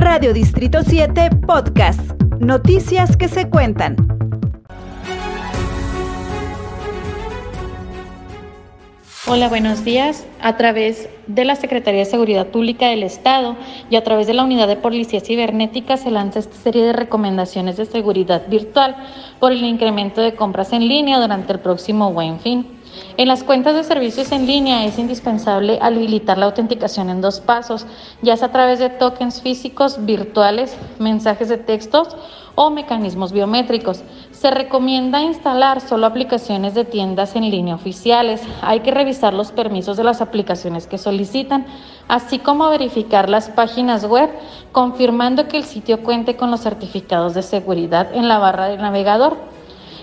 Radio Distrito 7 Podcast. Noticias que se cuentan. Hola, buenos días. A través de la Secretaría de Seguridad Pública del Estado y a través de la Unidad de Policía Cibernética se lanza esta serie de recomendaciones de seguridad virtual por el incremento de compras en línea durante el próximo buen fin. En las cuentas de servicios en línea es indispensable habilitar la autenticación en dos pasos, ya sea a través de tokens físicos, virtuales, mensajes de textos o mecanismos biométricos. Se recomienda instalar solo aplicaciones de tiendas en línea oficiales. Hay que revisar los permisos de las aplicaciones que solicitan, así como verificar las páginas web, confirmando que el sitio cuente con los certificados de seguridad en la barra del navegador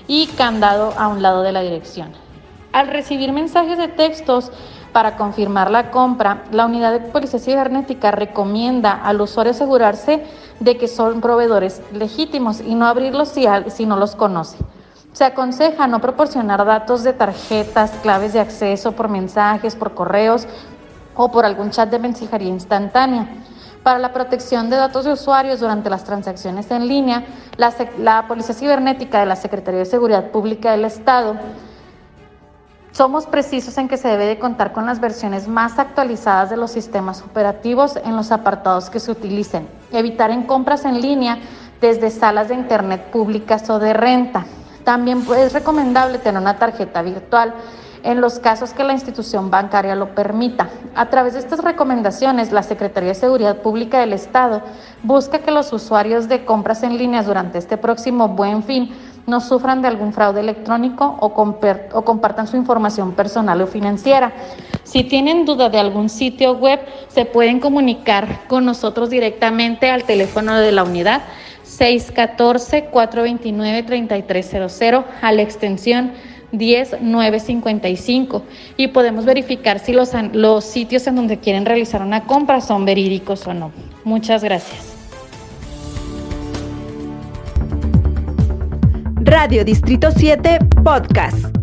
y candado a un lado de la dirección. Al recibir mensajes de textos para confirmar la compra, la unidad de policía cibernética recomienda al usuario asegurarse de que son proveedores legítimos y no abrirlos si, no los conoce. Se aconseja no proporcionar datos de tarjetas, claves de acceso por mensajes, por correos o por algún chat de mensajería instantánea. Para la protección de datos de usuarios durante las transacciones en línea, la Policía Cibernética de la Secretaría de Seguridad Pública del Estado somos precisos en que se debe de contar con las versiones más actualizadas de los sistemas operativos en los apartados que se utilicen. Evitar en compras en línea desde salas de internet públicas o de renta. También es recomendable tener una tarjeta virtual en los casos que la institución bancaria lo permita. A través de estas recomendaciones, la Secretaría de Seguridad Pública del Estado busca que los usuarios de compras en línea durante este próximo buen fin no sufran de algún fraude electrónico o, o, compartan su información personal o financiera. Si tienen duda de algún sitio web, se pueden comunicar con nosotros directamente al teléfono de la unidad 614-429-3300 a la extensión 10955 y podemos verificar si los, los sitios en donde quieren realizar una compra son verídicos o no. Muchas gracias. Radio Distrito 7 Podcast.